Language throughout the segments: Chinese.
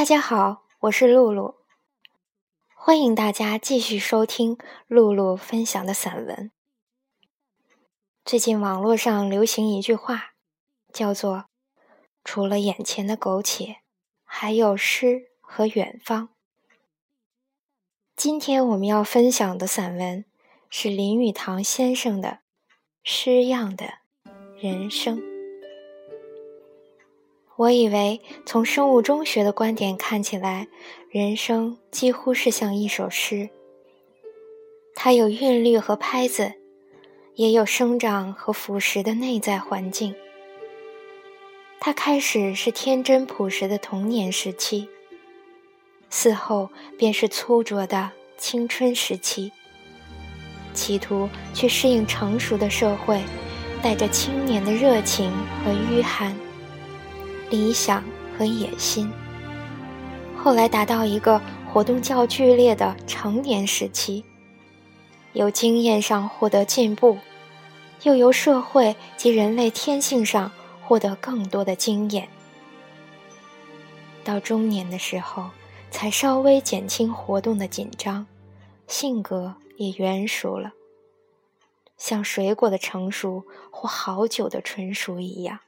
大家好，我是露露，欢迎大家继续收听露露分享的散文。最近网络上流行一句话，叫做“除了眼前的苟且，还有诗和远方”。今天我们要分享的散文是林语堂先生的《诗样的人生》。我以为从生物钟学的观点看起来，人生几乎是像一首诗。它有韵律和拍子，也有生长和腐蚀的内在环境。它开始是天真朴实的童年时期，嗣后便是粗拙的青春时期，企图去适应成熟的社会，带着青年的热情和淤寒。理想和野心，后来达到一个活动较剧烈的成年时期，由经验上获得进步，又由社会及人类天性上获得更多的经验，到中年的时候，才稍微减轻活动的紧张，性格也圆熟了，像水果的成熟或好酒的纯熟一样。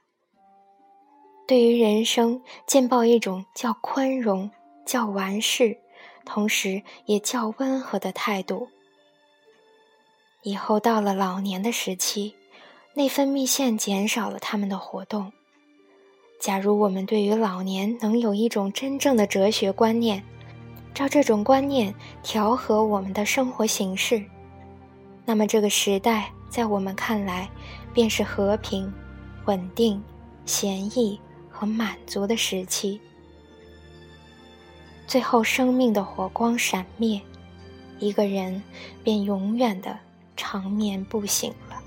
对于人生，见报一种叫宽容、叫完事，同时也较温和的态度。以后到了老年的时期，内分泌腺减少了他们的活动。假如我们对于老年能有一种真正的哲学观念，照这种观念调和我们的生活形式，那么这个时代在我们看来便是和平、稳定、闲逸。和满足的时期，最后生命的火光闪灭，一个人便永远的长眠不醒了。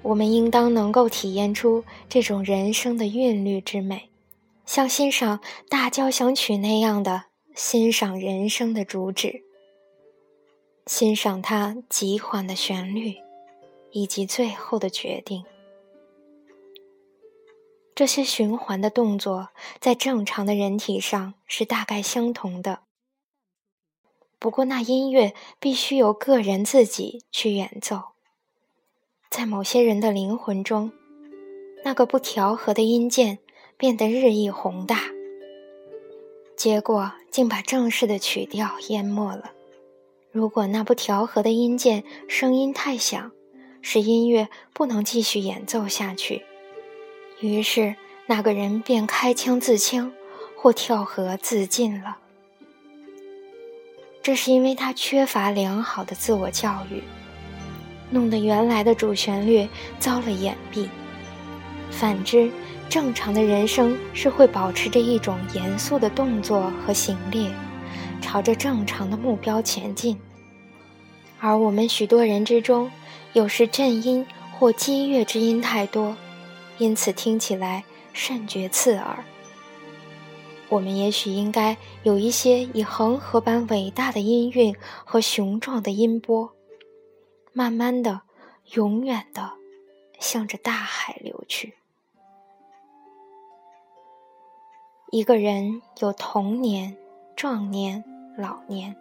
我们应当能够体验出这种人生的韵律之美，像欣赏大交响曲那样的欣赏人生的主旨，欣赏它极缓的旋律，以及最后的决定。这些循环的动作在正常的人体上是大概相同的。不过，那音乐必须由个人自己去演奏。在某些人的灵魂中，那个不调和的音键变得日益宏大，结果竟把正式的曲调淹没了。如果那不调和的音键声音太响，使音乐不能继续演奏下去。于是，那个人便开枪自清，或跳河自尽了。这是因为他缺乏良好的自我教育，弄得原来的主旋律遭了掩蔽。反之，正常的人生是会保持着一种严肃的动作和行列，朝着正常的目标前进。而我们许多人之中，有时震音或激越之音太多。因此听起来甚觉刺耳。我们也许应该有一些以恒河般伟大的音韵和雄壮的音波，慢慢的、永远的向着大海流去。一个人有童年、壮年、老年，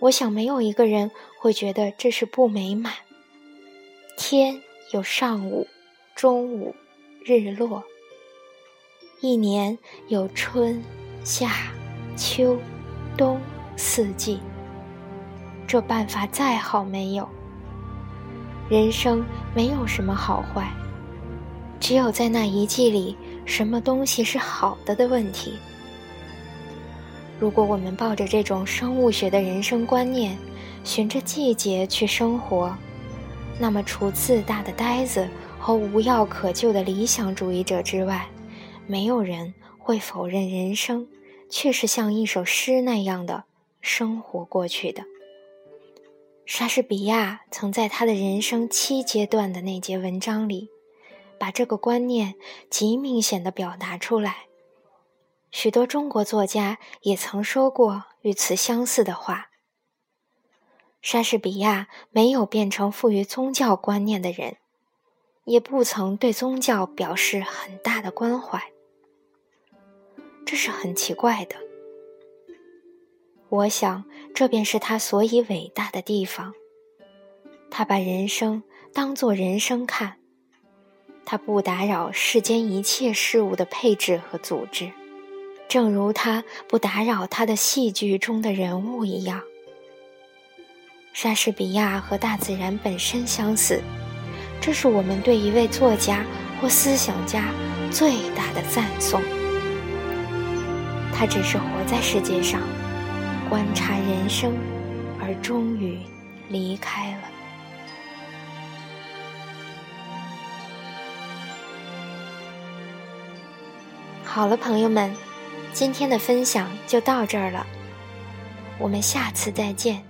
我想没有一个人会觉得这是不美满。天有上午。中午，日落。一年有春、夏、秋、冬四季。这办法再好没有。人生没有什么好坏，只有在那一季里，什么东西是好的的问题。如果我们抱着这种生物学的人生观念，循着季节去生活，那么除自大的呆子。和无药可救的理想主义者之外，没有人会否认人生却是像一首诗那样的生活过去的。莎士比亚曾在他的人生七阶段的那节文章里，把这个观念极明显的表达出来。许多中国作家也曾说过与此相似的话。莎士比亚没有变成富于宗教观念的人。也不曾对宗教表示很大的关怀。这是很奇怪的。我想，这便是他所以伟大的地方。他把人生当作人生看，他不打扰世间一切事物的配置和组织，正如他不打扰他的戏剧中的人物一样。莎士比亚和大自然本身相似，这是我们对一位作家或思想家最大的赞颂。他只是活在世界上，观察人生，而终于离开了。好了，朋友们，今天的分享就到这儿了，我们下次再见。